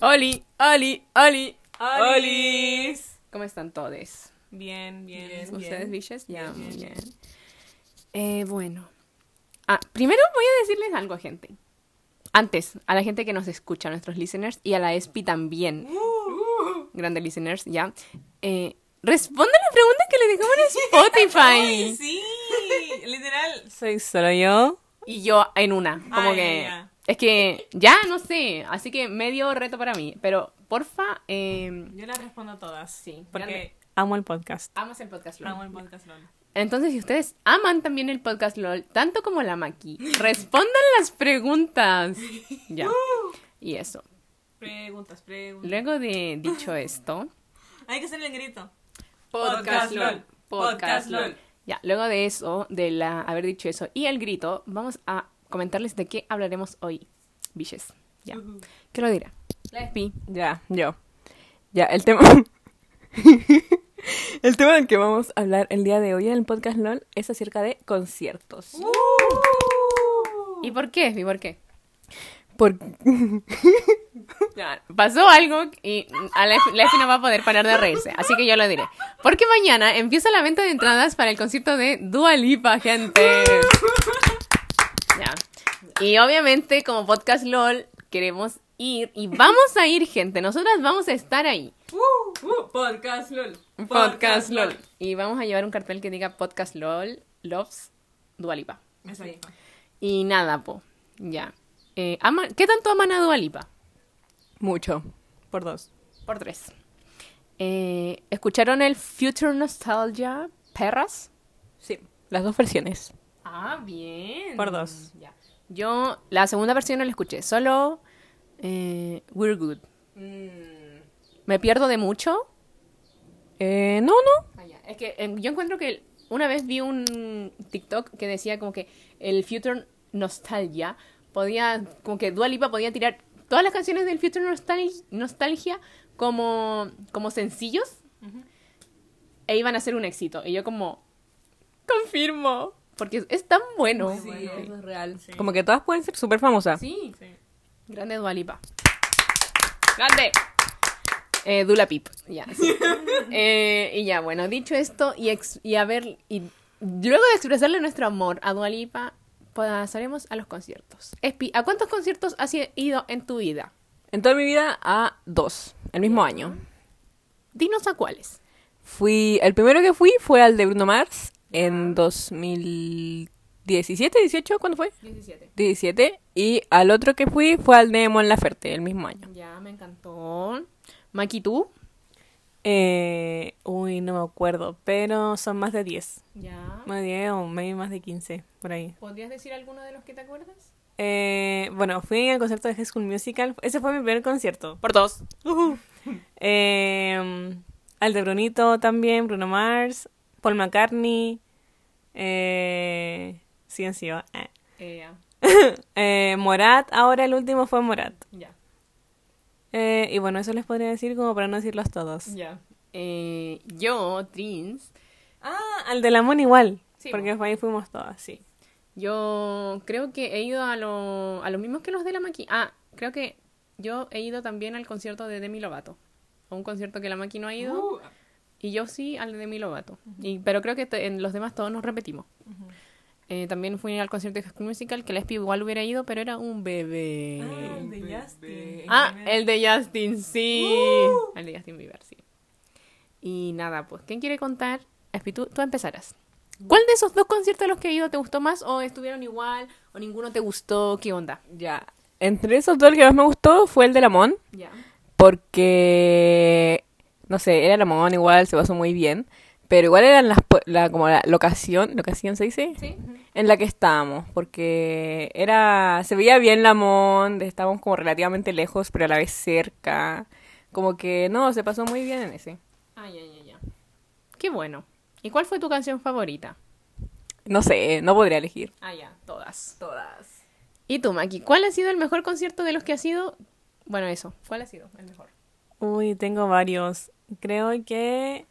Oli, Oli, Oli, ¡Olis! ¿Cómo están todos? Bien, bien, bien. ¿Ustedes, biches? Ya, Bien, bien. Eh, bueno. Ah, primero voy a decirles algo, gente. Antes, a la gente que nos escucha, a nuestros listeners, y a la ESPI también. Grandes listeners, ya. Eh, respondan las preguntas que le dejamos en Spotify. Sí, literal. Soy solo yo. Y yo en una. Como Ay, que. ya. Es que ya no sé. Así que medio reto para mí. Pero porfa, eh, Yo las respondo a todas. Sí, Porque grande. amo el podcast. amas el podcast. LOL. Amo el podcast, LOL. Entonces, si ustedes aman también el podcast LOL, tanto como la Maki, respondan las preguntas. Ya. Y eso. Preguntas, preguntas. Luego de dicho esto, Hay que hacer el grito. podcast LOL. Podcast Podcast LOL. LOL. Ya, luego de eso, de la haber dicho eso y el grito, vamos a comentarles de qué hablaremos hoy. Biches. Ya. ¿Qué lo dirá? La Espi. Ya, yo. Ya, el tema. el tema del que vamos a hablar el día de hoy en el podcast LOL es acerca de conciertos. ¿Y por qué, Espi? ¿Por qué? Por... Ya, pasó algo y a no va a poder parar de reírse, así que yo lo diré. Porque mañana empieza la venta de entradas para el concierto de Dua Lipa, gente. Ya. Y obviamente, como podcast LOL, queremos ir y vamos a ir, gente. Nosotras vamos a estar ahí. podcast LOL. Podcast LOL. Y vamos a llevar un cartel que diga Podcast LOL, Loves Dua Lipa. Exacto. Y nada, po. Ya. Eh, ama- ¿Qué tanto aman a Dua Lipa? Mucho. Por dos. Por tres. Eh, ¿Escucharon el Future Nostalgia Perras? Sí, las dos versiones. Ah, bien. Por dos. Ya. Yo la segunda versión no la escuché, solo eh, We're Good. ¿Me pierdo de mucho? Eh, no, no. Ah, ya. Es que em, yo encuentro que una vez vi un TikTok que decía como que el Future Nostalgia podía, como que Dua Lipa podía tirar todas las canciones del Future Nostal- Nostalgia como, como sencillos e iban a ser un éxito. Y yo como, confirmo, porque es, tan bueno. eso es real. Sí. Como que todas pueden ser súper famosas. Sí, Sí. grande Dua Lipa. Grande. Eh, Dula Pip, ya. sí. Eh, y ya, bueno, dicho esto, y, ex- y a ver, y luego de expresarle nuestro amor a Dua Lipa, pasaremos a los conciertos. Espi, ¿a cuántos conciertos has ido en tu vida? En toda mi vida a dos, el mismo año. Dinos a cuáles. Fui, el primero que fui fue al de Bruno Mars en 2017, 18, ¿cuándo fue? 17. 17. Y al otro que fui fue al de Mon Laferte, el mismo año. Ya, me encantó. Maki, ¿tú? Eh, uy, no me acuerdo, pero son más de 10. Ya. Más de 10 o maybe más de 15, por ahí. ¿Podrías decir alguno de los que te acuerdas? Eh, bueno, fui al concierto de High School Musical. Ese fue mi primer concierto. Por dos. Eh, al de Brunito también, Bruno Mars, Paul McCartney, eh, CNCO, eh. Eh. Eh, Morat, ahora el último fue Morat. Ya. Eh, y bueno, eso les podría decir como para no decirlos todos. Ya. Eh, yo, Trins, Ah, al de la Mon igual, Sí, porque ahí fuimos todas, sí. Yo creo que he ido a, lo- a los mismos que los de la Maki. Ah, creo que yo he ido también al concierto de Demi Lovato. A un concierto que la Maki no ha ido. Y yo sí al de Demi Lovato. y, pero creo que te- en los demás todos nos repetimos. Eh, también fui al concierto de High School Musical, que la Espi igual hubiera ido, pero era un bebé. Ah, el de Justin. Ah, el de Justin, sí. El de Justin Bieber, sí. Y nada, pues, ¿quién quiere contar? Espi, tú, tú empezarás. ¿Cuál de esos dos conciertos a los que he ido te gustó más? ¿O estuvieron igual? ¿O ninguno te gustó? ¿Qué onda? Ya. Entre esos dos, el que más me gustó fue el de Lamón. Ya. Porque, no sé, era Lamón igual, se pasó muy bien. Pero igual eran las, po- la, como la locación, locación se dice, ¿Sí? en la que estábamos. Porque era, se veía bien Lamón, estábamos como relativamente lejos, pero a la vez cerca. Como que, no, se pasó muy bien en ese. Ah, ya, ya, ya. Qué bueno. ¿Y cuál fue tu canción favorita? No sé, no podría elegir. Ah, ya, todas. Todas. ¿Y tú, Maki? ¿Cuál ha sido el mejor concierto de los que has ido? Bueno, eso. ¿Cuál ha sido el mejor? Uy, tengo varios. Creo que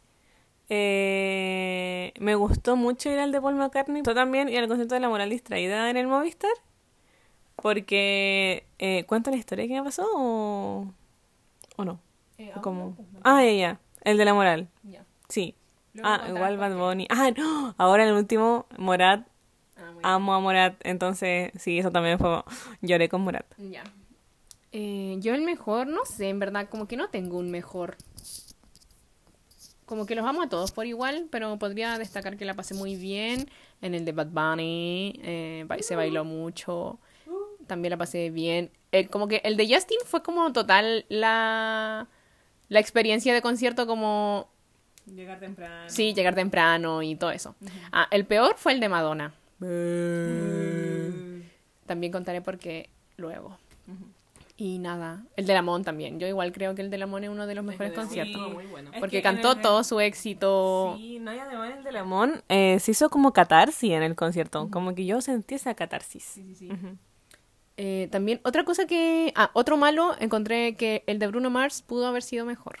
eh, me gustó mucho ir al de Paul McCartney. Yo también ir al concierto de La Moral Distraída en el Movistar. porque eh, cuento la historia que me pasó o, o no. Eh, O como... pues, Ah, ya, ya. El de la moral. Ya. Sí. Luego Ah, igual Bad. Bunny. Ah, no. Ahora en el último, Morat. Ah, Amo a Morat. Entonces, sí, eso también fue... Lloré con Morat. Ya. Eh, yo el mejor, no sé, en verdad, como que no tengo un mejor. Como que los amo a todos por igual, pero podría destacar que la pasé muy bien en el de Bad Bunny. eh, se bailó mucho. También la pasé bien. Eh, como que el de Justin fue como total la, la experiencia de concierto como Llegar temprano. Sí, llegar temprano y todo eso. Ah, el peor fue el de Madonna. También contaré por qué luego. Y nada, el de Lamont también. Yo igual creo que el de Lamont es uno de los mejores conciertos. sí. muy bueno. Es Porque que cantó el todo su éxito. Sí, no, y además el de Lamón eh, se hizo como catarsis en el concierto. Como que yo sentí esa catarsis. Ujú. Eh, también, otra cosa que. Ah, otro malo, encontré que el de Bruno Mars pudo haber sido mejor.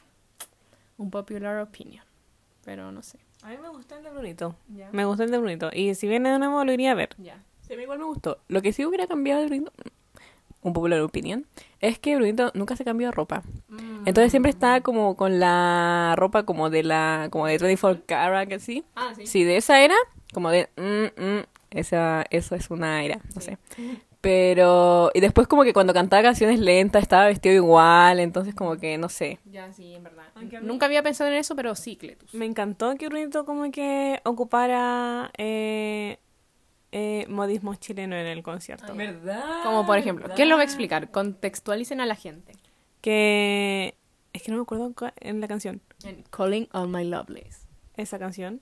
Un popular opinion. Pero no sé. A mí me gustó el de Brunito. Ya. Me gustó el de Brunito. Y si viene de nuevo, lo iría a ver. Ya. Sí, a mí igual me gustó. Lo que sí hubiera cambiado de Brunito, un popular opinion, es que Brunito nunca se cambió de ropa. Entonces siempre está como con la ropa como de la, como de 24 Karat, que sí. Ah, sí. Sí, de esa era, como de, mm, mm, esa, eso es una era, no sé. Pero, y después como que cuando cantaba canciones lentas estaba vestido igual, entonces como que, no sé. Ya, sí, en verdad. Aunque Nunca había pensado en eso, pero sí, Cletus. Me encantó que Brunito como que ocupara eh, eh, modismos chilenos en el concierto. ¿Verdad? Como por ejemplo, ¿quién lo va a explicar? Contextualicen a la gente. Que... Es que no me acuerdo en la canción. En Calling All My Lovelies. esa canción,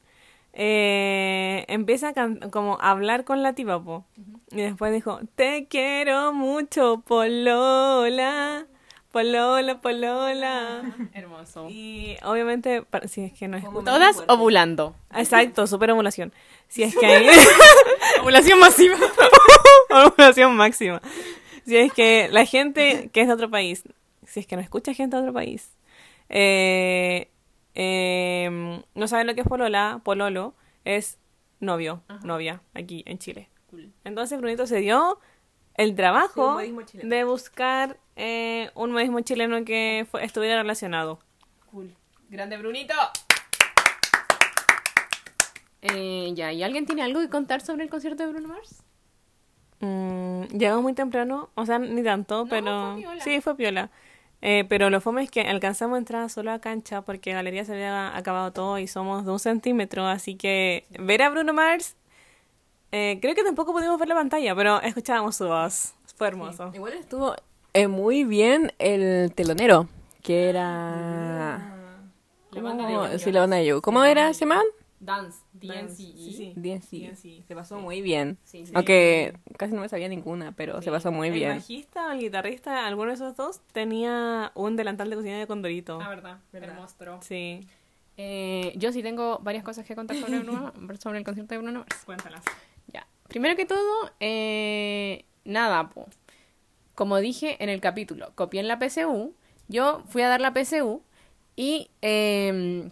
eh, empieza a can- como a hablar con la tipa, po. Y después dijo, te quiero mucho, Polola, Polola, Polola. Hermoso. Y obviamente, para- si es que no es... Todas ovulando. Exacto, super ovulación. Si es que hay... ovulación masiva. ovulación máxima. Si es que la gente que es de otro país, si es que no escucha gente de otro país, eh, eh, no saben lo que es polola, pololo, es novio, novia, aquí en Chile. Entonces Brunito se dio el trabajo de buscar eh, un modismo chileno que fue- estuviera relacionado. Cool. Grande Brunito. Eh, ya, ¿y alguien tiene algo que contar sobre el concierto de Bruno Mars? Mm, llegamos muy temprano, o sea, ni tanto, No, pero fue piola. sí, fue piola. Eh, pero lo fome es que alcanzamos a entrar solo a cancha porque Galería se había acabado todo y somos de un centímetro, así que ver a Bruno Mars, eh, creo que tampoco pudimos ver la pantalla, pero escuchábamos su voz. Fue hermoso. Igual estuvo eh, muy bien el telonero, que era... La banda ¿Cómo? de Sí, la banda de You. ¿Cómo era, se llama? Dance, Dance, DNCE. sí, sí. DNC. Se pasó muy bien. Sí, sí. Aunque casi no me sabía ninguna, pero se pasó muy El bien. bajista o el guitarrista, alguno de esos dos, tenía un delantal de cocina de Condorito. Ah, verdad. Hermoso. Sí, Eh, yo sí tengo varias cosas que contar sobre, Bruno, sobre el concierto de Bruno Mars. cuéntalas. Ya. Primero que todo, eh, nada, po. Como dije en el capítulo, copié en la PSU. Yo fui a dar la PSU y eh,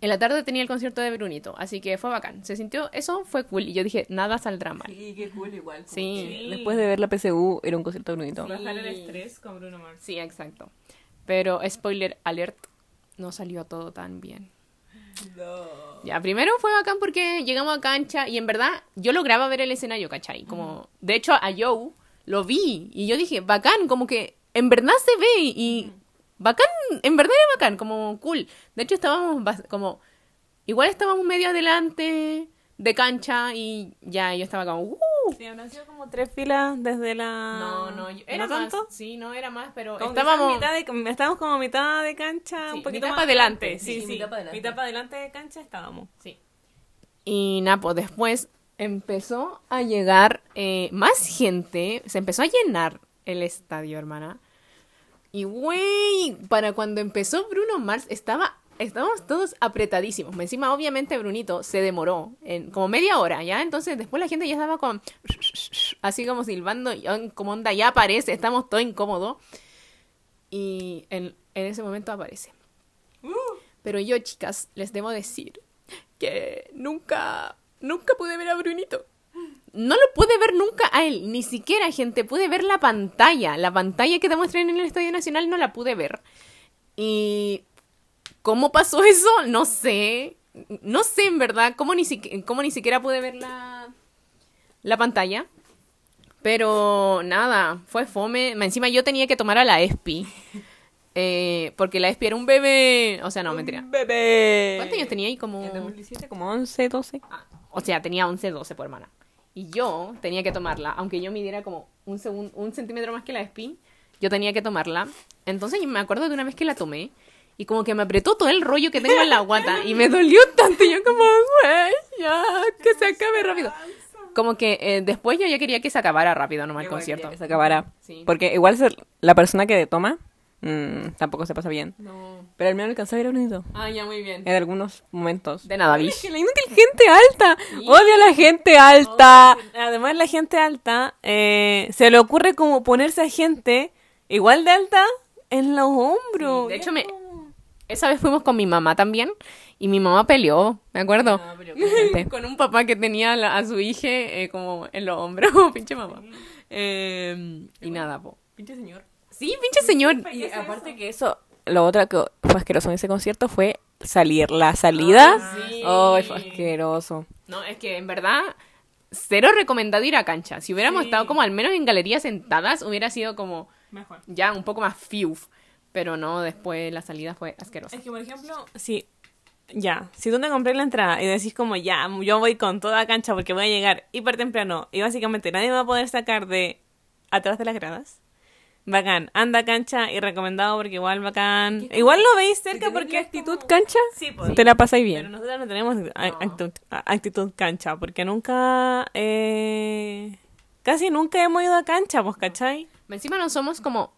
en la tarde tenía el concierto de Brunito. Así que fue bacán. Se sintió, eso fue cool. Y yo dije, nada saldrá mal. Sí, qué cool igual. Sí. que Después de ver la PSU, era un concierto bonito. Bajar el estrés con Bruno Mars. Sí, exacto. Pero, spoiler alert, no salió todo tan bien. Ya, primero fue bacán porque llegamos a cancha y en verdad yo lograba ver el escenario, ¿cachai? Como, de hecho a Joe lo vi y yo dije, bacán, como que en verdad se ve y bacán, en verdad era bacán, como cool. De hecho estábamos como, igual estábamos medio adelante de cancha y ya yo estaba como, ¡uh! Sí, habrán sido como tres filas desde la... No, no, yo- era ¿No más. tanto? Sí, no era más, pero Como estábamos... mitad de, estábamos como mitad de cancha, Sí, un poquito mitad más adelante, Sí, sí, sí, mitad pa' adelante. Mitad para adelante de cancha estábamos. Sí. Y nada, pues después empezó a llegar eh, más gente, se empezó a llenar el estadio, hermana. Y güey, para cuando empezó Bruno Mars estaba estábamos todos apretadísimos. Encima, obviamente, Brunito se demoró en como media hora, ¿ya? Entonces, después la gente ya estaba con así como silbando, y, como onda, ya aparece, estamos todo incómodos. Y en, en ese momento aparece. Pero yo, chicas, les debo decir que nunca, nunca pude ver a Brunito. no lo pude ver nunca a él, ni siquiera, gente, pude ver la pantalla. La pantalla que te muestran en el Estadio Nacional no la pude ver. Y ¿cómo pasó eso? No sé. No sé, en verdad, cómo ni, siqui- cómo ni siquiera pude ver la, la pantalla. Pero nada, fue fome. Encima yo tenía que tomar a la ESPI. Eh, porque la ESPI era un bebé. O sea, no, mentira. Bebé. ¿Cuántos años tenía ahí? Como... En 2017, como 11, 12. Ah, o sea, tenía 11, 12 por hermana. Y yo tenía que tomarla, aunque yo midiera como un, segun- un centímetro más que la Spin, yo tenía que tomarla. Entonces me acuerdo de una vez que la tomé y como que me apretó todo el rollo que tengo en la guata y me dolió tanto. Y yo como, güey, ya, que se acabe rápido. Como que eh, después yo ya quería que se acabara rápido nomás el concierto. Que se acabará. Sí. Porque igual ser la persona que toma mm, tampoco se pasa bien. No. Pero al menos alcanzó a ver a Brunito. Ah, ya, muy bien. En algunos momentos. De nada, es que la gente alta. Odio a la gente alta. Además, la gente alta eh, se le ocurre como ponerse a gente igual de alta en los hombros. De hecho, me... esa vez fuimos con mi mamá también y mi mamá peleó, me acuerdo. con un papá que tenía la- a su hija eh, como en los hombros, pinche mamá. Eh, y nada, po. Pinche señor. Sí, pinche señor. Y aparte que eso, lo otro que fue asqueroso en ese concierto fue salir. La salida. sí. Ay, fue asqueroso. No, es que en verdad, cero recomendado ir a cancha. Si hubiéramos estado como al menos en galerías sentadas, hubiera sido como Mejor. ya un poco más fiuf. Pero no, después la salida fue asquerosa. Es que, por ejemplo, si. Ya, si tú te compré la entrada y decís como, ya, yo voy con toda cancha porque voy a llegar hiper temprano y básicamente nadie me va a poder sacar de atrás de las gradas. Bacán, anda cancha y recomendado porque igual bacán. Igual lo veis cerca porque actitud cancha, Sí, pues. te la pasáis Pero bien. nosotros no tenemos actitud, actitud cancha, porque nunca, eh, casi nunca hemos ido a cancha, pues, ¿cachai? Encima no somos como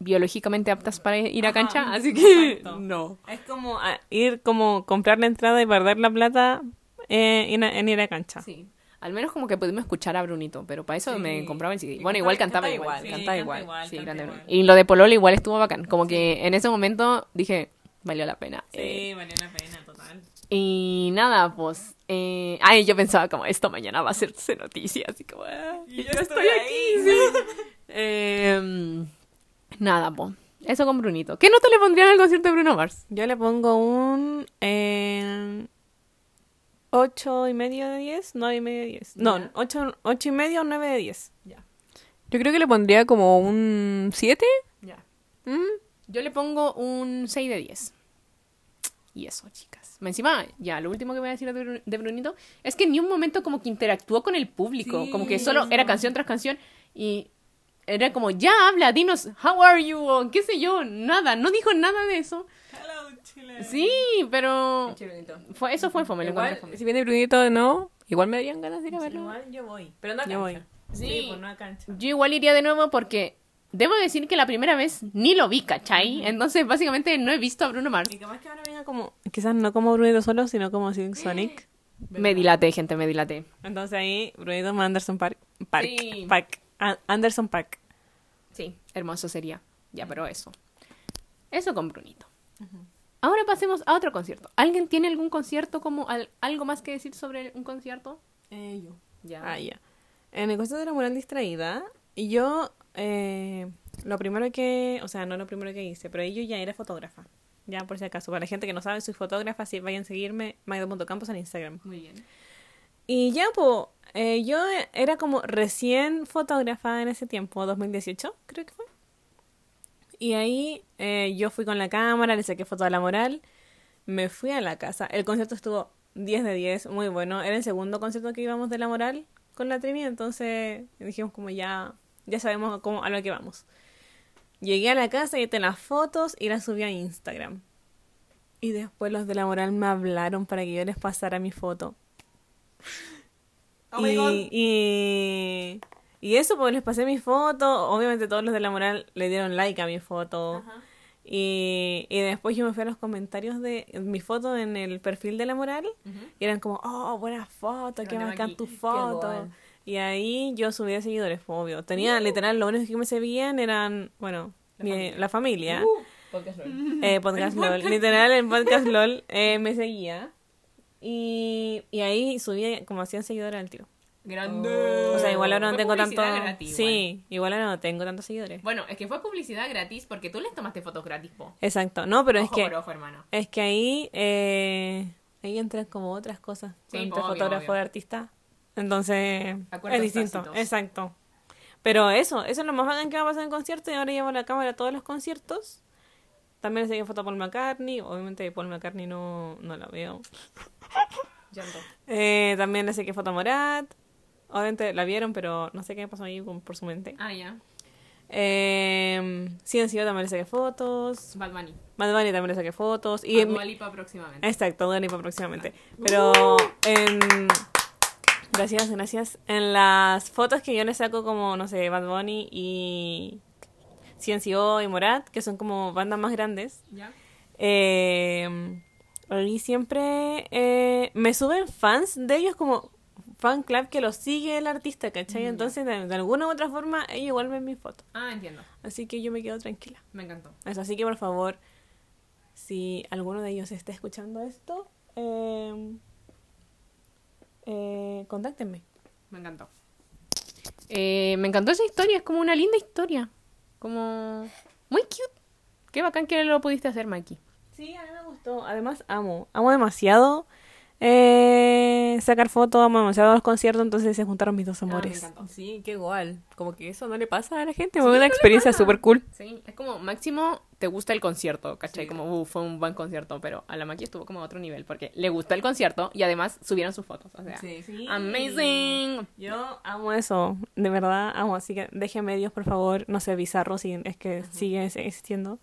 biológicamente aptas para ir a Ajá, cancha, así que exacto. no. Es como ir, como comprar la entrada y perder la plata eh, en, en ir a cancha. Sí. Al menos como que pudimos escuchar a Brunito, pero para eso Sí. me compraba el CD. Y Bueno, igual cantaba canta igual. igual, Sí, cantaba canta igual. igual, Sí, canta grande igual. Y lo de Pololo igual estuvo bacán. Como que en ese momento dije, valió la pena. Eh, valió la pena, total. y nada, pues. Eh, ay, yo pensaba como esto mañana va a hacerse noticia, así como. ah, y yo estoy aquí, sí. Eh, nada, pues. Eso con Brunito. ¿Qué nota le pondrían al concierto de Bruno Mars? Yo le pongo un eh, ocho y medio de 10, nueve y medio de 10. No, Ya. ocho, ocho y medio o 9 de 10. Yo creo que le pondría como un 7. Ya. Yo le pongo un 6 de 10. Y eso, chicas. Encima, ya, lo último que voy a decir de, Bru- de Brunito es que ni un momento como que interactuó con el público. Sí, como que solo era canción tras canción y era como, ya habla, dinos, how are you, o qué sé yo, nada. No dijo nada de eso. Sí, pero fue, eso fue fome. lo encontré Igual, fome. si viene Brunito de nuevo, igual me darían ganas de ir a verlo. Igual yo voy. Pero no a Yo voy. cancha. Sí. pues no a cancha. Yo igual iría de nuevo porque debo decir que la primera vez ni lo vi, ¿cachai? Entonces, básicamente, no he visto a Bruno Mars. Y capaz que ahora venga como, quizás no como Brunito solo, sino como Silk Sonic. Me dilaté, gente, me dilaté. Entonces ahí, Brunito más Anderson Park. Park. Sí. Park. A- Anderson Park. Sí, hermoso sería. Ya, pero eso. Eso con Brunito. Ahora pasemos a otro concierto. ¿Alguien tiene algún concierto como al- algo más que decir sobre un concierto? yo. Ya. Ah, ya. En el concierto de la moral distraída, yo eh, lo primero que, o sea, no lo primero que hice, pero yo ya era fotógrafa. Ya, por si acaso. Para la gente que no sabe, soy fotógrafa, si vayan a seguirme, magdo.campos en Instagram. Muy bien. Y ya, pues, eh, yo era como recién fotógrafa en ese tiempo, 2018, creo que fue. Y ahí eh, yo fui con la cámara, le saqué foto a la moral, me fui a la casa. El concierto estuvo 10 de 10, muy bueno. Era el segundo concierto que íbamos de la moral con la Trini, entonces dijimos como ya, ya sabemos cómo, a lo que vamos. Llegué a la casa y las fotos y las subí a Instagram. Y después los de la moral me hablaron para que yo les pasara mi foto. Oh y, y, y eso, pues les pasé mi foto. Obviamente todos los de la moral le dieron like a mi foto. Y, y después yo me fui a los comentarios de mi foto en el perfil de la moral. Y eran como, oh, buena foto, qué bacán tu foto. Y ahí yo subí de seguidores, pues, obvio. Tenía literal, lo único que me seguían eran, bueno, mi- la familia. Eh, podcast LOL. Literal, en Podcast LOL eh, me seguía. Y, y ahí subía como 100 seguidores al tiro. Grande. O sea, igual ahora no Fue tengo tanto... gratis, sí, igual ahora no tengo tantos seguidores. Bueno, es que fue publicidad gratis porque tú les tomaste fotos gratis, po. Exacto, no, pero es que... por ojo, hermano. Es que ahí, eh, ahí entran como otras cosas. Sí, entre fotógrafo y artista. Entonces, Acuerdos es distinto. tácitos. Exacto. Pero eso, eso es lo más bacán que va a pasar en el concierto. Y ahora llevo la cámara a todos los conciertos. También le saqué foto a Paul McCartney. Obviamente Paul McCartney no, no la veo. Eh, también le saqué foto a Morat. Obviamente la vieron, pero no sé qué pasó ahí por su mente. Ah, ya. Eh, Ciencio también le saqué fotos. Bad Bunny. Bad Bunny también le saqué fotos. Y Y en- próximamente. Exacto, Dua Lipa próximamente. Pero en... Gracias, gracias. En las fotos que yo le saco como, no sé, Bad Bunny y Ciencio y Morat, que son como bandas más grandes, ¿Ya? eh, ahí siempre eh, me suben fans de ellos como fan club que los sigue el artista, ¿cachai? Entonces, de, de alguna u otra forma, ellos igual ven mis fotos. Ah, entiendo. Así que yo me quedo tranquila. Me encantó. Eso, así que por favor, si alguno de ellos está escuchando esto, eh, eh, contáctenme. Me encantó. Eh, me encantó esa historia, es como una linda historia. Como muy cute. Qué bacán que lo pudiste hacer, Mikey. Sí, a mí me gustó. Además, amo. Amo demasiado eh, sacar fotos, amo demasiado los conciertos, entonces se juntaron mis dos amores. encantó. Sí, qué igual. Como que eso no le pasa a la gente. Fue una experiencia súper cool. Sí, es como máximo te gusta el concierto, ¿cachai? Como, uh, fue un buen concierto, pero a la Maki estuvo como a otro nivel porque le gustó el concierto y además subieron sus fotos. O sea, Sí. amazing. Yo amo eso, de verdad amo. Así que déjenme Dios, por favor, no sé, bizarro, si es que sigue existiendo.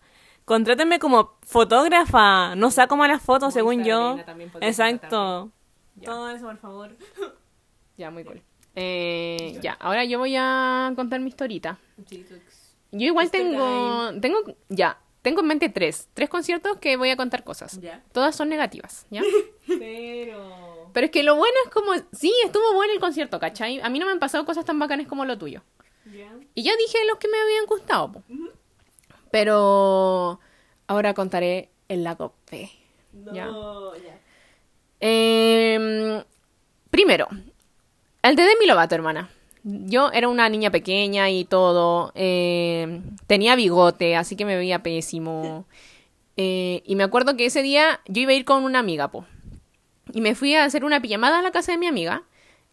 Contrátenme como fotógrafa, no saco malas fotos, según yo. También Exacto. Ya. Todo eso, por favor. Ya, muy cool. Eh, ya, ahora yo voy a contar mi historita. Yo igual tengo, tengo, ya, tengo en mente tres, tres conciertos que voy a contar cosas. Ya. Todas son negativas, ¿ya? Pero... Pero es que lo bueno es como, sí, estuvo bueno el concierto, ¿cachai? A mí no me han pasado cosas tan bacanas como lo tuyo. Y ya dije los que me habían gustado, po. Pero ahora contaré el lago P. Ya. Em, primero, el de Demi Lovato, hermana. Yo era una niña pequeña y todo. em, tenía bigote, así que me veía pésimo. Eh, y me acuerdo que ese día yo iba a ir con una amiga, po. Y me fui a hacer una pijamada a la casa de mi amiga.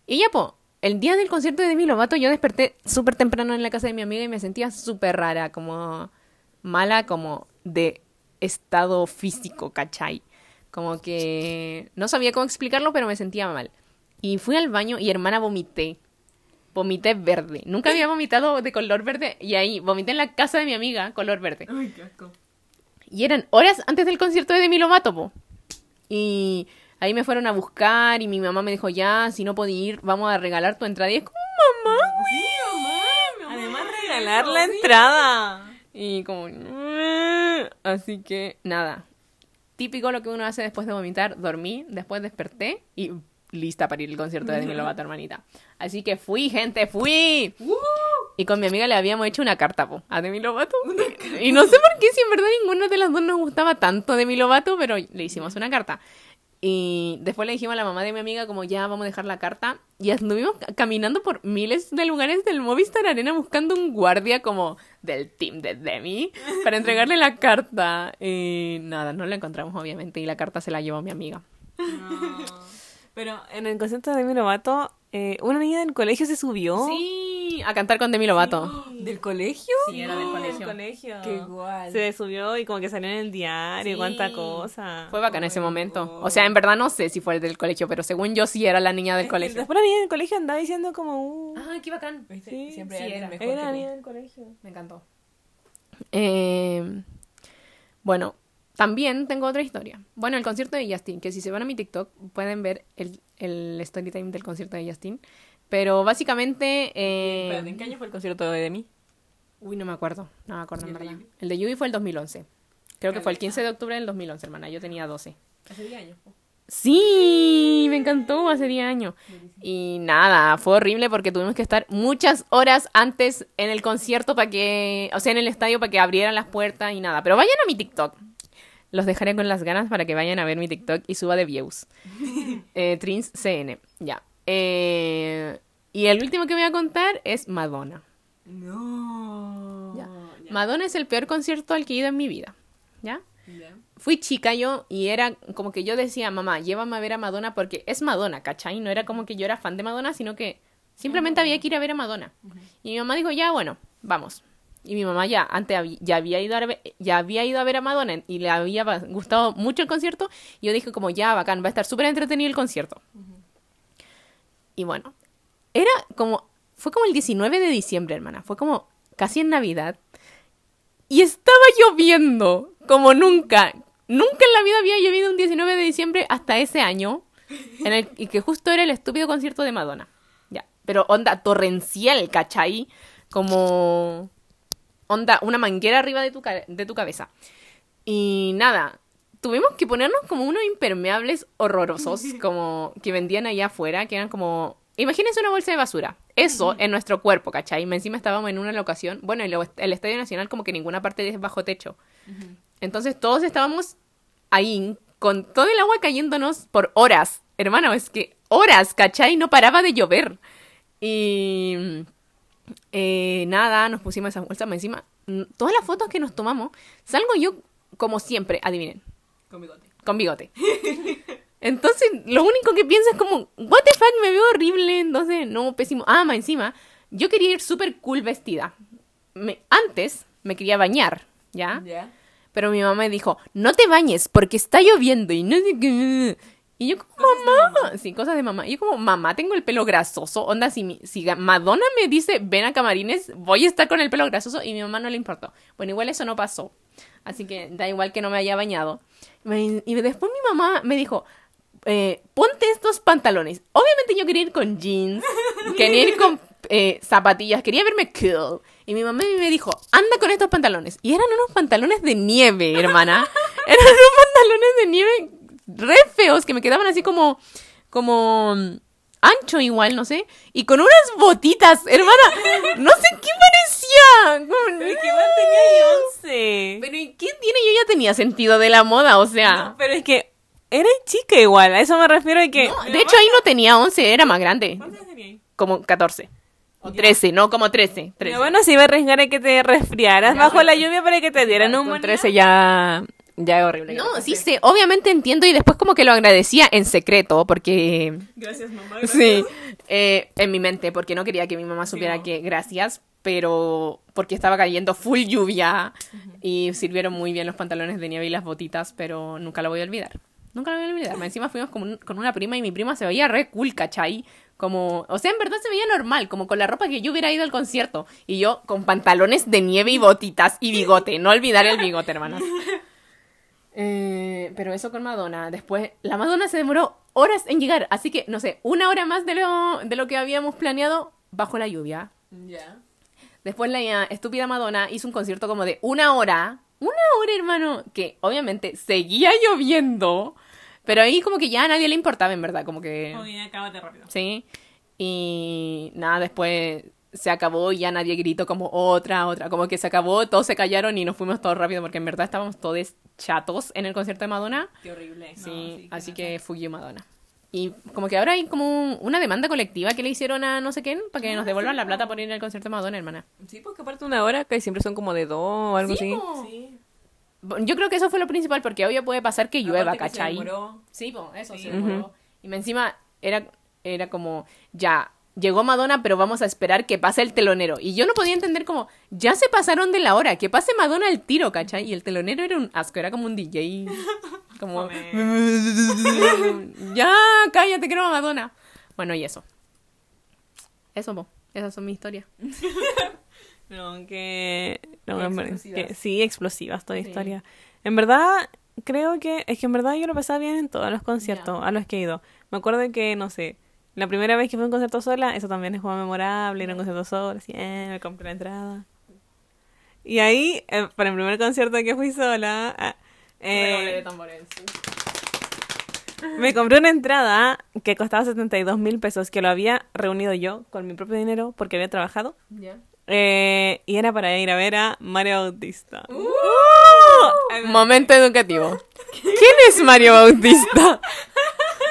Y ya, po, el día del concierto de Demi Lovato yo desperté súper temprano en la casa de mi amiga y me sentía súper rara, como mala, como de estado físico, ¿cachai? Como que no sabía cómo explicarlo, pero me sentía mal. Y fui al baño y hermana vomité. Vomité verde. Nunca había vomitado de color verde y ahí vomité en la casa de mi amiga color verde. Y eran horas antes del concierto de Demi Lovato, po. Y ahí me fueron a buscar y mi mamá me dijo, ya, si no podía ir, vamos a regalar tu entrada. Y es como, mamá, Además, regalar la entrada. Y como... Así que, nada. Típico lo que uno hace después de vomitar. Dormí, después desperté y lista para ir al concierto de Demi Lovato, hermanita. Así que fui, gente, fui. Y con mi amiga le habíamos hecho una carta po, a Demi Lovato. Y no sé por qué, si en verdad ninguna de las dos nos gustaba tanto Demi Lovato, pero le hicimos una carta. Y después le dijimos a la mamá de mi amiga como ya vamos a dejar la carta. Y anduvimos ca- caminando por miles de lugares del Movistar Arena buscando un guardia como del team de Demi para entregarle la carta. Y nada, no la encontramos obviamente y la carta se la llevó mi amiga. Pero en el concierto de Demi Lovato, eh, una niña del colegio se subió. Sí, a cantar con Demi Lovato. ¿Del colegio? Sí, era del colegio. colegio. Qué guay. Se subió y como que salió en el diario, Sí. cuánta cosa. Fue bacán ese momento. O sea, en verdad no sé si fue el del colegio, pero según yo sí era la niña del colegio. Después la niña del colegio andaba diciendo como... Uh, Ay, qué bacán. sí, Siempre sí era. mejor era la tú. niña del colegio. Me encantó. Eh, bueno, también tengo otra historia. Bueno, el concierto de Justin, que si se van a mi TikTok pueden ver el, el story time del concierto de Justin. Pero básicamente... eh, Espérate, ¿En qué año fue el concierto de Demi? Uy, no me acuerdo. No me acuerdo ¿Y en el de? El Yui fue el 2011. Creo que fue el 15 de octubre del 2011, hermana. Yo tenía 12. Hace 10 años. Sí, me encantó hace 10 años. Y nada, fue horrible porque tuvimos que estar muchas horas antes en el concierto para que, o sea, en el estadio para que abrieran las puertas y nada. Pero vayan a mi TikTok. Los dejaré con las ganas para que vayan a ver mi TikTok y suba de views. eh, Trins CN, ya. Eh, Y el último que voy a contar es Madonna. No. Ya. Madonna es el peor concierto al que he ido en mi vida. ¿Ya? Fui chica yo y era como que yo decía, mamá, llévame a ver a Madonna porque es Madonna, ¿cachai? No era como que yo era fan de Madonna, sino que simplemente había que ir a ver a Madonna. Y mi mamá dijo, ya, bueno, vamos. Y mi mamá ya antes habí- ya había ido a ver, ya había ido a ver a Madonna y le había gustado mucho el concierto. Y yo dije como, ya, bacán, va a estar súper entretenido el concierto. Y bueno, era como, fue como el 19 de diciembre, hermana. Fue como casi en Navidad. Y estaba lloviendo como nunca. Nunca en la vida había llovido un 19 de diciembre hasta ese año. En el, y que justo era el estúpido concierto de Madonna. Ya. Pero onda torrencial, ¿cachai? Como. Onda, una manguera arriba de tu, de tu cabeza. Y nada. Tuvimos que ponernos como unos impermeables horrorosos, como que vendían allá afuera, que eran como. Imagínense una bolsa de basura. Eso en nuestro cuerpo, ¿cachai? Y Encima estábamos en una locación. Bueno, el, el Estadio Nacional, como que ninguna parte es bajo techo. Entonces todos estábamos ahí con todo el agua cayéndonos por horas. Hermano, es que horas, ¿cachai? No paraba de llover. Y eh, nada, nos pusimos esa bolsa más encima. mm, Todas las fotos que nos tomamos, salgo yo como siempre, adivinen, Con bigote. con bigote. Entonces, lo único que pienso es como, what the fuck, me veo horrible, entonces, no, pésimo. Ah, más encima, yo quería ir súper cool vestida. Me- antes me quería bañar, ¿ya? Ya. Pero mi mamá me dijo, no te bañes porque está lloviendo y no sé qué. Y yo como, mamá, sí, cosas de mamá. Y yo como, mamá, tengo el pelo grasoso. Onda, si, mi- si Madonna me dice, ven a camarines, voy a estar con el pelo grasoso. Y mi mamá no le importó. Bueno, igual eso no pasó. Así que da igual que no me haya bañado. Me- Y después mi mamá me dijo, eh, ponte estos pantalones. Obviamente yo quería ir con jeans, quería ir con eh, zapatillas, quería verme cool. Y mi mamá me dijo, anda con estos pantalones. Y eran unos pantalones de nieve, hermana. Eran unos pantalones de nieve re feos que me quedaban así como, como ancho igual, no sé. Y con unas botitas, hermana. No sé qué parecía. Como- Pero que igual tenía 11. Pero ¿y qué tiene? Yo ya tenía sentido de la moda, o sea. No, pero es que eres chica igual, a eso me refiero y que... No, de hecho, ahí no tenía 11, era más grande. ¿Cuántos tenías? Como 14. O 13, no, como 13. Mi 13. abuelo se iba a arriesgar a que te resfriaras bajo la lluvia para que te dieran un Con 13 ya, ya es horrible. No, sí sé, obviamente entiendo y después como que lo agradecía en secreto porque... Gracias, mamá. Sí, eh, en mi mente, porque no quería que mi mamá supiera que gracias, pero porque estaba cayendo full lluvia y sirvieron muy bien los pantalones de nieve y las botitas, pero nunca lo voy a olvidar. Nunca lo voy a olvidar. Más Encima fuimos con, un- con una prima y mi prima se veía re cool, ¿cachai? Como, o sea, en verdad se veía normal, como con la ropa que yo hubiera ido al concierto. Y yo con pantalones de nieve y botitas y bigote. No olvidar el bigote, hermanas. Eh, pero eso con Madonna. Después, la Madonna se demoró horas en llegar. Así que, no sé, una hora más de lo, de lo que habíamos planeado bajo la lluvia. Ya. Después la estúpida Madonna hizo un concierto como de una hora. Una hora, hermano. Que obviamente seguía lloviendo. Pero ahí como que ya a nadie le importaba, en verdad. Como que... Oye, acábate rápido. Sí. Y nada, después se acabó y ya nadie gritó como otra, otra. Como que se acabó, todos se callaron y nos fuimos todos rápido porque en verdad estábamos todos chatos en el concierto de Madonna. Qué horrible. Sí, así que fugió Madonna. Y como que ahora hay como una demanda colectiva que le hicieron a no sé quién para que nos devuelvan la plata por ir al concierto de Madonna, hermana. Sí, porque aparte una hora que siempre son como de dos o algo así. Sí. Yo creo que eso fue lo principal porque hoy puede pasar que llueva, Aparte que se ¿cachai? Sí, po, eso Sí. se demoró. Y me encima era, era como, ya, llegó Madonna, pero vamos a esperar que pase el telonero. Y yo no podía entender como, ya se pasaron de la hora, que pase Madonna al tiro, ¿cachai? Y el telonero era un asco, era como un DJ. Como, ya, cállate, quiero a Madonna. Bueno, y eso. Eso, po. Esas son mis historias. No, que... No, Explosivas. que- sí, explosivas toda Sí. historia. En verdad, creo que... Es que en verdad yo lo pasaba bien en todos los conciertos a los que he ido. Me acuerdo que, no sé... La primera vez que fui a un concierto sola, eso también es como memorable, ir a un concierto sola, así, eh, me compré la entrada. Y ahí, eh, para el primer concierto que fui sola, ah, eh, me compré una entrada que costaba 72 mil pesos, que lo había reunido yo con mi propio dinero porque había trabajado. Eh, y era para ir a ver a Mario Bautista. Momento educativo. ¿Quién es Mario Bautista?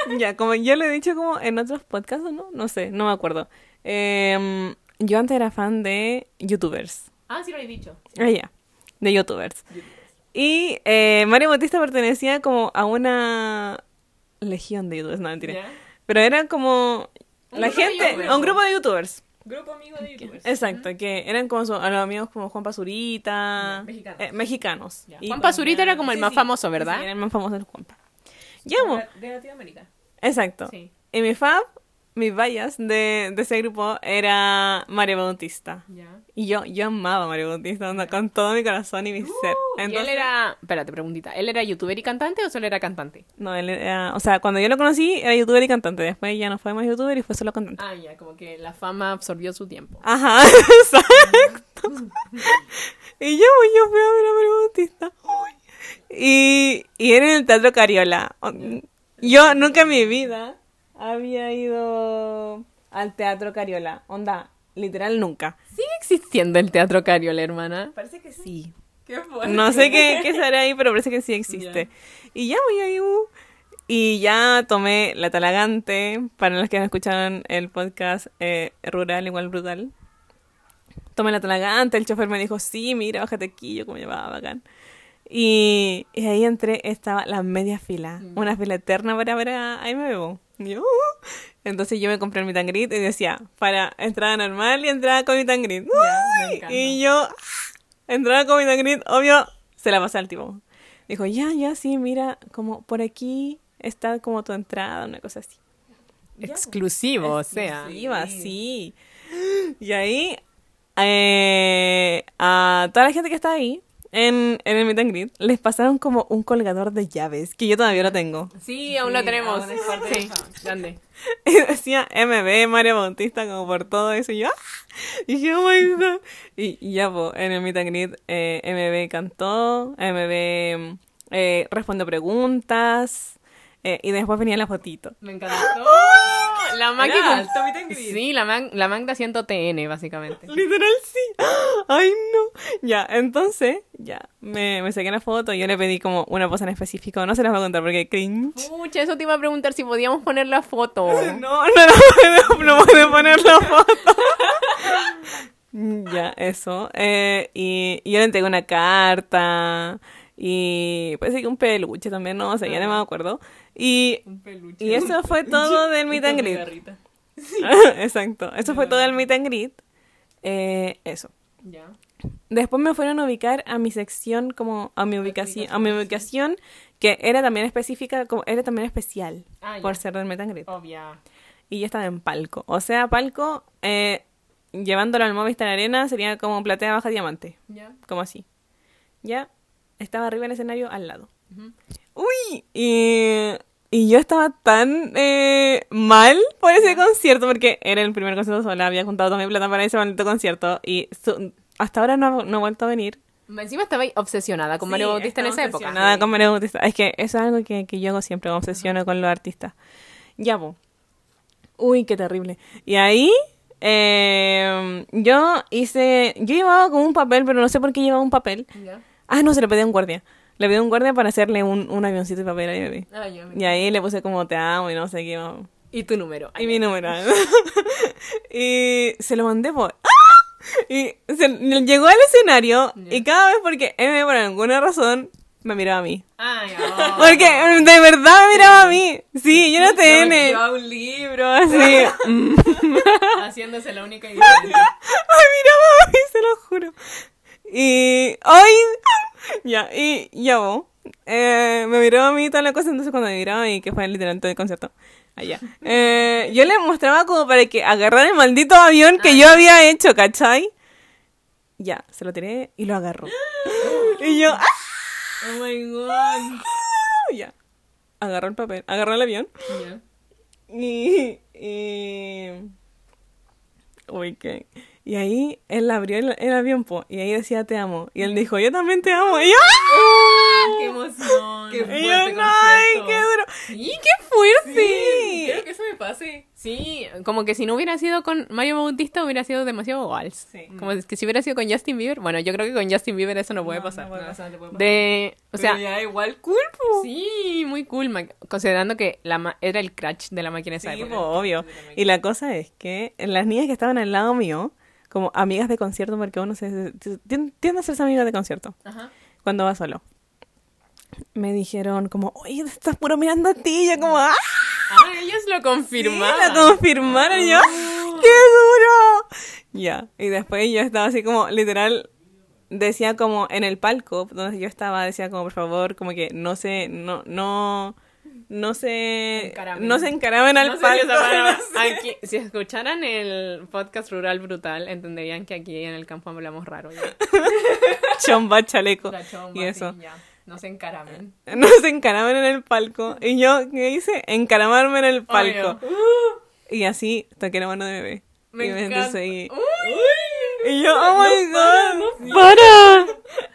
Ya, como yo lo he dicho como en otros podcasts, ¿no? No sé, no me acuerdo. Em, yo antes era fan de youtubers. Ah, sí lo he dicho. Ah, ya. De youtubers. Y eh, Mario Bautista pertenecía como a una legión de youtubers, no mentira. Ya. Pero era como Un la de gente, un grupo de youtubers. Grupo amigo de youtubers. Exacto, que eran como su- a los amigos como Juan Pazurita, Ya, mexicanos. eh, mexicanos. Ya. Y Juan Pazurita era como el Sí, más sí, famoso, ¿verdad? Sí, era el más famoso el Juanpa. Ya, mo. De Latinoamérica. Exacto. Sí. Y mi fab, mis vallas de, de ese grupo era Mario Bautista. Y yo, yo amaba a Mario Bautista onda, con todo mi corazón y mi ser. Uh, ¿Y él era... Espérate, preguntita. ¿Él era youtuber y cantante o solo era cantante? No, él era, o sea, cuando yo lo conocí era youtuber y cantante. Después ya no fue más youtuber y fue solo cantante. Ah, ya, como que la fama absorbió su tiempo. Ajá, exacto. y yo, yo fui a ver a Mario Bautista. Y, y era en el Teatro Cariola. Yo nunca en mi vida había ido al Teatro Cariola. Onda, literal nunca. ¿Sigue existiendo el Teatro Cariola, hermana? Parece que sí. Qué fuerte. No sé qué, qué será ahí, pero parece que sí existe. Y ya voy ahí. uh, y ya tomé la talagante. Para los que no escucharon el podcast eh, rural, igual brutal. Tomé la talagante. El chofer me dijo, sí, mira, bájate aquí. Yo como llevaba bacán. Y, y ahí entré, estaba la media fila. Una fila eterna para ver a a MBO. Y yo, uh. Entonces yo me compré el greet y decía, para entrada normal y entrada con encanta. y yo, entrada con greet, obvio, se la pasé al tipo. Dijo, ya, ya, sí, mira, como por aquí está como tu entrada, una cosa así. Exclusivo, o sea. Iba sí. Y ahí, eh, a toda la gente que está ahí, en, en el meet and greet, les pasaron como un colgador de llaves, que yo todavía lo tengo. Sí, aún lo tenemos. aún es Sí, grande. Y decía MB, Mario Bautista, como por todo eso. Y yo, ¡ah! Y dije, oh my god. Y, y ya, pues, en el meet and greet, eh, MB cantó, MB eh, respondió preguntas, eh, y después venía la fotito. Me encantó. La Mac con-. Sí, la Mac, la Mac de asiento TN, básicamente. Literal, sí. Ay, no. Ya, entonces, ya, me, me saqué la foto y yo le pedí como una pose en específico. No se las voy a contar porque cringe. Pucha, eso te iba a preguntar si podíamos poner la foto. No, no, no, no puedo poner la foto. ya, eso. Eh, y, y yo le entregué una carta. Y parece que un peluche también, no sé, ya no me acuerdo. Y, peluche. y eso fue todo del meet and greet. Exacto, eso fue todo el meet and greet. Eh, eso. Ya. Después me fueron a ubicar a mi sección, como a mi ubicación, a mi ubicación, que era también específica, como era también especial, Ah, por ya. ser del meet and greet. Obvia. Y yo estaba en palco. O sea, palco, eh, llevándolo al Movistar Arena, sería como platea baja diamante. Ya. Como así. Ya, estaba arriba del escenario al lado. Uy, y, y yo estaba tan eh, mal por ese concierto, porque era el primer concierto sola, había juntado toda mi plata para ese maldito concierto, y su- hasta ahora no, no he vuelto a venir. Encima estaba obsesionada con Mario Bautista en esa época. Nada con Mario Bautista. Es que eso es algo que, que yo hago siempre, me obsesiono con los artistas. Ya, po. Uy, qué terrible. Y ahí, eh, yo hice, yo llevaba como un papel, pero no sé por qué llevaba un papel. Ya. Ah, no, se lo pedí a un guardia. Le pedí a un guardia para hacerle un, un avioncito de papel a mi bebé. Ah, me- Y ahí le puse como te amo y no sé qué. Y tu número. Y mi número. y se lo mandé por... ¡Ah! Y se, llegó al escenario y cada vez porque M por alguna razón me miraba a mí. Ay, oh. Porque de verdad me miraba a mí. Sí, yo no tenía. Llevaba un libro. Así. Haciéndose la única diferencia. Ay, miraba a mí, se lo juro. Y. ¡Ay! Ya, y ya vos. Eh, me miraba a mí y toda la cosa, entonces cuando me miraba a mí, que fue literal todo el concierto, allá. Eh, yo le mostraba como para que agarrara el maldito avión que yo había hecho, ¿cachai? Ya, se lo tiré y lo agarró. y yo, ¡ah! Oh my god. Ya. Agarró el papel, agarró el avión. Ya. Y, y... Uy, qué... Y ahí él abrió el, el avión, po, y ahí decía te amo. Y él dijo, yo también te amo. Y yo, ¡ah! ¡Qué emoción! Qué Y yo, fuerte ¡ay, qué duro! ¡Y qué fuerte! Sí. Creo que eso me así. Sí, como que si no hubiera sido con Mario Bautista hubiera sido demasiado vals. Sí. Como que si hubiera sido con Justin Bieber, bueno, yo creo que con Justin Bieber eso no puede pasar. No puede pasar, no puede pasar. De, o sea, Pero ya igual cool, po. sí, muy cool, ma- considerando que la ma- era el crash de la máquina esa Sí, época. po, obvio. Y la cosa es que las niñas que estaban al lado mío, como amigas de concierto, porque uno se tien- tiende a ser amigas de concierto Ajá. cuando va solo. Me dijeron como, oye, estás puro mirando a ti. Y yo como, ¡ah! Ah, ellos lo Sí, confirmaron. lo confirmaron yo, ¡qué duro! Ya, y después yo estaba así como, literal, decía como en el palco donde yo estaba, decía como, por favor, como que no se, no, no, no se, Encaramen. no se encaramen al No palco. no. Aquí- si escucharan el podcast Rural Brutal, entenderían que aquí en el campo hablamos raro. Ya. Chomba, chaleco, La chomba, y eso. sí, ya. No se encaramen. No se encaramen en el palco. Y yo, ¿qué hice? Encaramarme en el palco. Y así toqué la mano de bebé. Me y me encanta. Uy. Y yo, oh my god, para.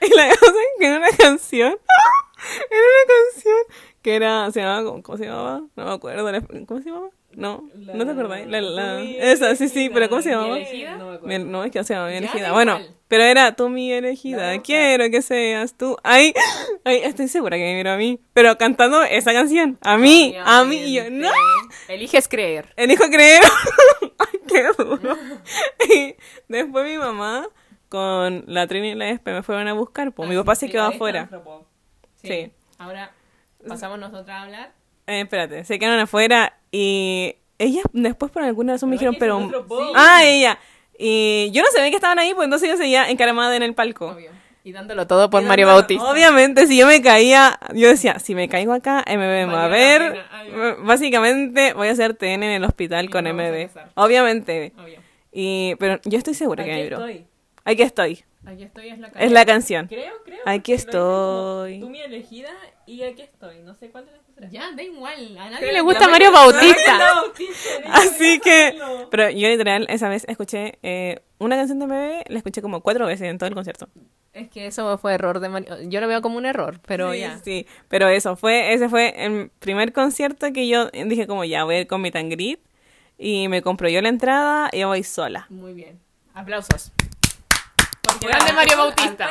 Y la cosa es que era una canción. Era que se llamaba, ¿cómo, se llamaba? No me acuerdo. la- ¿Cómo se llamaba? No, no te acordáis. La, la- esa, sí, sí, pero ¿cómo se llamaba? ¿Mi elegida? No me no, es que no se llama mi elegida. da Bueno, pero era tú mi elegida. Quiero que seas tú. Ay, ay, estoy segura que me miró a mí. Pero cantando esa canción. A mí, a mí. Y yo, no. Eliges creer. Elijo creer. Ay, qué duro. Y después mi mamá con la Trini y la Espe me fueron a buscar. Pues mi papá se quedó afuera. Sí. Ahora pasamos nosotras a hablar. Eh, espérate, se quedaron afuera y ellas después por alguna razón me dijeron, pero... Ah, ella. Y yo no sabía que estaban ahí, pues entonces yo seguía encaramada en el palco. Obvio. Y dándolo todo por Mario Bautista. Obviamente, si yo me caía, yo decía, si me caigo acá, MB me va a ver. Básicamente voy a hacer TN en el hospital Y con MB. Obviamente. Obvio. Y, pero yo estoy segura que me Aquí estoy. Aquí estoy. Aquí estoy, es la Es la canción. Creo, creo. Aquí estoy. Tú mi elegida y aquí estoy. No sé cuál de las dos será. Ya, da igual. A nadie le gusta Mario. Bautista. Así que, pero yo literal esa vez escuché eh, una canción de MB, la escuché como cuatro veces en todo el concierto. Es que eso fue error de Mario. Yo lo veo como un error, pero sí, ya. sí, pero eso fue, ese fue el primer concierto que yo dije como ya voy a ir con mi tangrit y me compro yo la entrada y voy sola. Muy bien. Aplausos. Grande Mario Bautista.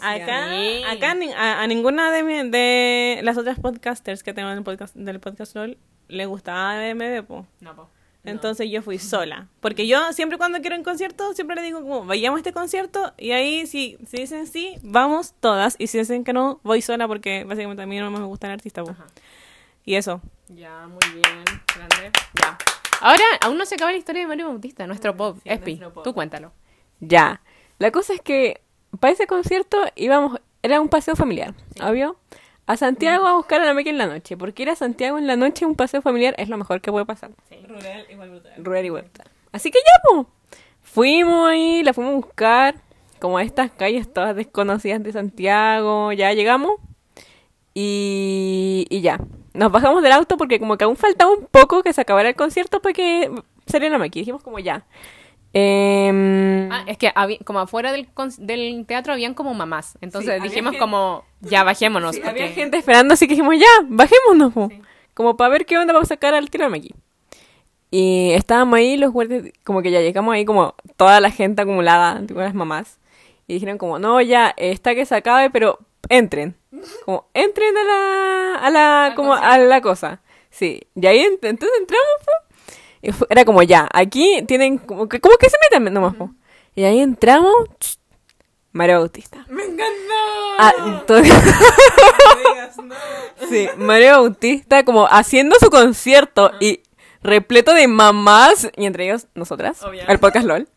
Acá, acá a, a ninguna de, mi- de las otras podcasters que tengo en el podcast del podcast LOL le gustaba MB, po. No, po. Entonces yo fui sola. Porque yo siempre cuando quiero un concierto, siempre le digo como, vayamos a este concierto. Y ahí si, si dicen sí, vamos todas. Y si dicen que no, voy sola porque básicamente a mí no me gusta el artista. po. Ajá. Y eso. Ya, muy bien. Grande. Ya. Ahora, aún no se acaba la historia de Mario Bautista, nuestro pop. Sí, Espi, nuestro pop. tú cuéntalo. Ya. La cosa es que para ese concierto íbamos, era un paseo familiar, obvio. A Santiago a buscar a la Meca en la noche, porque ir a Santiago en la noche un paseo familiar es lo mejor que puede pasar. Rural igual brutal. Rural y vuelta. Así que ya, pues. Fuimos ahí, la fuimos a buscar, como a estas calles todas desconocidas de Santiago. Ya llegamos y, y ya. Nos bajamos del auto porque como que aún faltaba un poco que se acabara el concierto para que saliera la Maki. Dijimos como ya. Em, Ah, es que había- como afuera del, del teatro habían como mamás. Entonces Sí, dijimos gente- como, ya bajémonos. Sí, porque- había gente esperando, así que dijimos, ya, bajémonos. po. Como para ver qué onda vamos a sacar al tiro aquí. Y estábamos ahí, los guardias, como que ya llegamos ahí, como toda la gente acumulada, tipo las mamás. Y dijeron como, no, ya, está que se acabe, pero entren. Como, entren a la, a la, como a la cosa. Sí, y ahí ent- entonces entramos, po. Era como, ya, aquí tienen, como que, como que se metan nomás, po. Y ahí entramos, María Bautista. ¡Me encantó! Ah, entonces- Sí, Mario Bautista como haciendo su concierto y repleto de mamás, y entre ellos nosotras, Obviamente. el podcast LOL.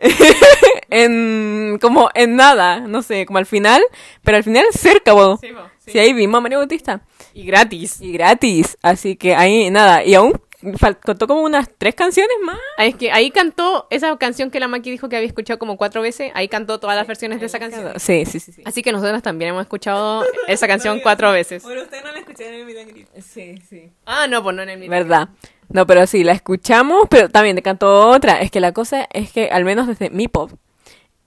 en como en nada, no sé, como al final, pero al final cerca, bo. Sí, sí. Sí, ahí vimos a Mario Bautista. Y gratis. Y gratis, así que ahí nada, y aún faltó como unas tres canciones más. Ah, Es que ahí cantó esa canción que la Maki dijo que había escuchado como cuatro veces. Ahí cantó todas las versiones de esa canción. Sí, sí, sí. sí. Así que nosotras también hemos escuchado esa canción cuatro veces. Bueno, ustedes no la escucharon en el grito. Sí, sí. Ah, no, pues no en el mismo. ¿Verdad? No, pero sí, la escuchamos, pero también te cantó otra. Es que la cosa es que, al menos desde mi pop,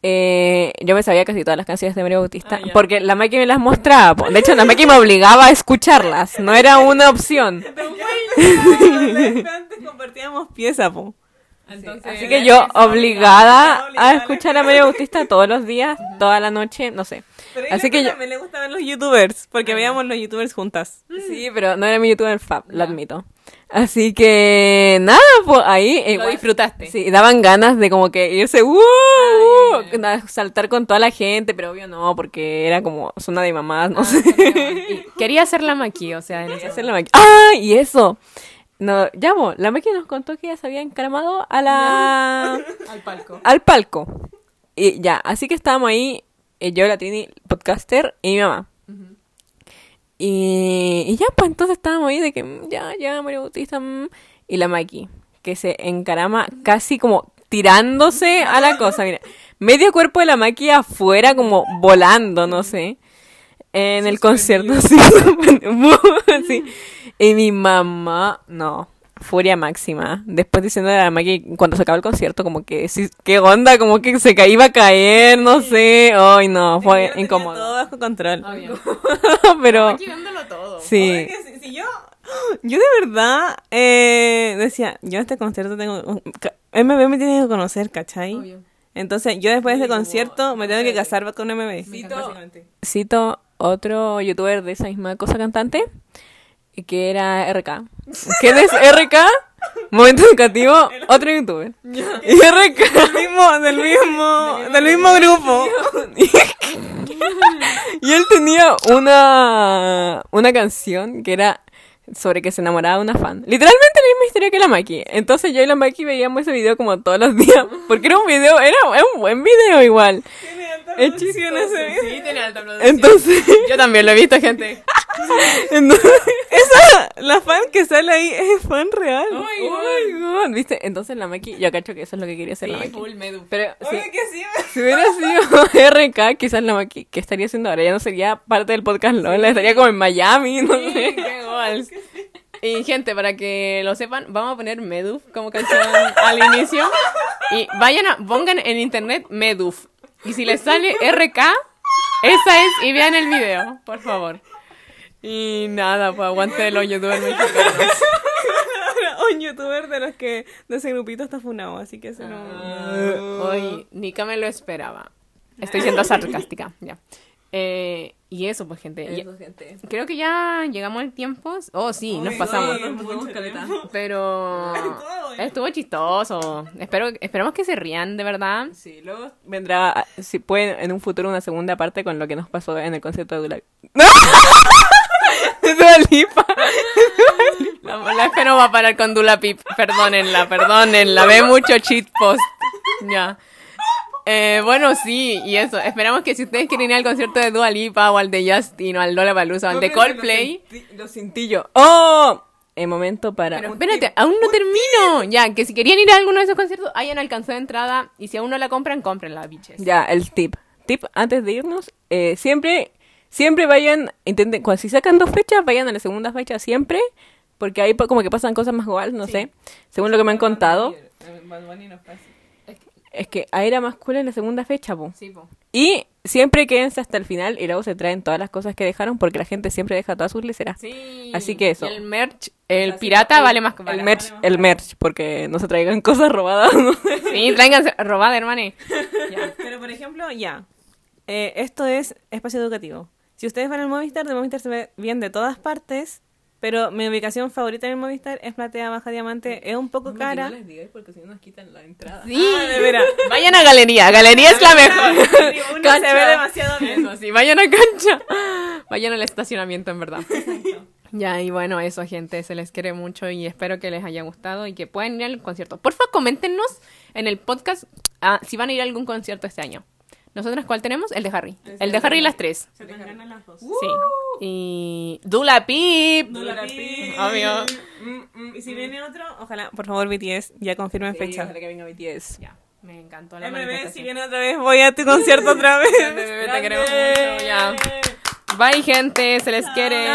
eh, yo me sabía casi todas las canciones de María Bautista, Ah, porque la Maki me las mostraba. De hecho, la Maki me obligaba a escucharlas, no era una opción. Antes compartíamos pieza, po. Entonces, Así que yo obligada a escuchar a María Bautista todos los días, toda la noche, no sé. Pero Así que yo... también le gustaban los youtubers, porque veíamos los youtubers juntas. Sí, pero no era mi youtuber fab, lo admito. Así que nada, pues ahí eh, lo disfrutaste. Sí, daban ganas de como que irse, ¡uh! uh, saltar con toda la gente, pero obvio no, porque era como zona de mamás, no sé. Y quería hacer la maqui, o sea, ese- Hacer la maqui- ¡Ah! Y eso. No, ya, bo, la Maki nos contó que ella se había encaramado a la... al palco. al palco. Y ya, así que estábamos ahí, eh, yo, la Trini, podcaster, y mi mamá. Y, y ya, pues entonces estábamos ahí de que mm, ya, ya, María Bautista, mm, y la Maki, que se encarama casi como tirándose a la cosa, mira. Medio cuerpo de la Maki afuera, como volando, no sé. En el concierto, sí, sí. Y mi mamá, no, furia máxima. Después diciendo a la Maki, cuando se acabó el concierto, como que, sí, ¿qué onda? Como que se ca- iba a caer, no sé. Ay, no, fue incómodo. Todo bajo control. Pero, Aquí todo. sí. Si, si yo, yo de verdad eh, decía, yo a este concierto tengo... MB me tiene que conocer, ¿cachai? Obvio. Entonces, yo después de este concierto me tengo que casar con MB. básicamente. Cito otro youtuber de esa misma cosa cantante, que era RK. ¿Quién es RK? Momento educativo, otro youtuber. Y RK. Del mismo, del mismo, del mismo grupo. Y él tenía una, una canción que era sobre que se enamoraba de una fan. Literalmente la misma historia que la Maki. Entonces yo y la Maki veíamos ese video como todos los días. Porque era un video, era, era un buen video igual. Es chistoso. Sí, tiene alta producción. Entonces, Yo también lo he visto, gente. entonces Esa, la fan que sale ahí es fan real. Oh my God, ¿Viste? Entonces la Maki, yo cacho que eso es lo que quería hacer la Maki. full medu. Pero si, Oye, que sí. si hubiera sido RK, quizás la Maki, ¿qué estaría haciendo ahora? Ya no sería parte del podcast Lola, estaría como en Miami, no sé. Qué igual. Y gente, para que lo sepan, vamos a poner Meduf como canción al inicio. Y vayan a, pongan en internet Meduf. Y si les sale RK, esa es, y vean el video, por favor. Y nada, pues aguante los youtubers mexicanos. Un youtuber de los que de ese grupito está funado, así que eso no. Hoy, Nika me lo esperaba. Estoy siendo sarcástica, ya. Eh, y eso, pues, gente. Y- creo que ya llegamos al tiempo. Oh, sí, nos pasamos. Pero estuvo chistoso. Espero, esperamos que se rían, de verdad. Sí, luego vendrá, si pueden, en un futuro una segunda parte con lo que nos pasó en el concierto de Dula. Dua Lipa. La, la F no va a parar con Dula Pip. Perdónenla, perdónenla. Ve mucho cheat post. Ya. Eh, bueno, sí, y eso. Esperamos que si ustedes quieren ir al concierto de Dua Lipa o al de Justin o al Lola Palusa o al de Coldplay. Lo sentí yo. ¡Oh! El momento para... Pero espérate, aún no termino. Ya, que si querían ir a alguno de esos conciertos, hayan alcanzado entrada. Y si aún no la compran, cómprenla, biches. Ya, el tip. Tip antes de irnos, eh, siempre, siempre vayan, intenten, cuando si sacan dos fechas, vayan a la segunda fecha siempre, porque ahí como que pasan cosas más igual, no sé, según lo que me han contado. Es que ahí era más cool en la segunda fecha, po. Sí, po. Y siempre quédense hasta el final y luego se traen todas las cosas que dejaron, porque la gente siempre deja todas sus leceras. Sí. Así que eso. Y el merch, el pirata vale más que El merch, el merch, porque no se traigan cosas robadas, no. Sí, tráiganse robada, hermane. Ya. Pero por ejemplo, ya. Eh, esto es espacio educativo. Si ustedes van al Movistar, de Movistar se ve bien de todas partes. Pero mi ubicación favorita en Movistar es Platea Baja Diamante. Es un poco cara. digáis porque si no nos quitan la entrada. Sí, de veras. Vayan a galería. Galería es la mejor. Tribuna se ve demasiado bien. Eso, sí, vayan a cancha. Vayan al estacionamiento, en verdad. Ya, y bueno, eso, gente, se les quiere mucho y espero que les haya gustado y que puedan ir al concierto. Porfa, coméntenos en el podcast ah, si van a ir a algún concierto este año. Nosotros, ¿cuál tenemos? El de Harry. El de Harry y las tres. Sí. Y Dula Pip. Obvio. Y si viene otro, ojalá, por favor, BTS, ya confirmen fecha. que venga BTS. Ya, me encantó la MB, si viene otra vez, voy a tu concierto otra vez. Bebé, te queremos mucho, ya. Bye, gente, se les quiere.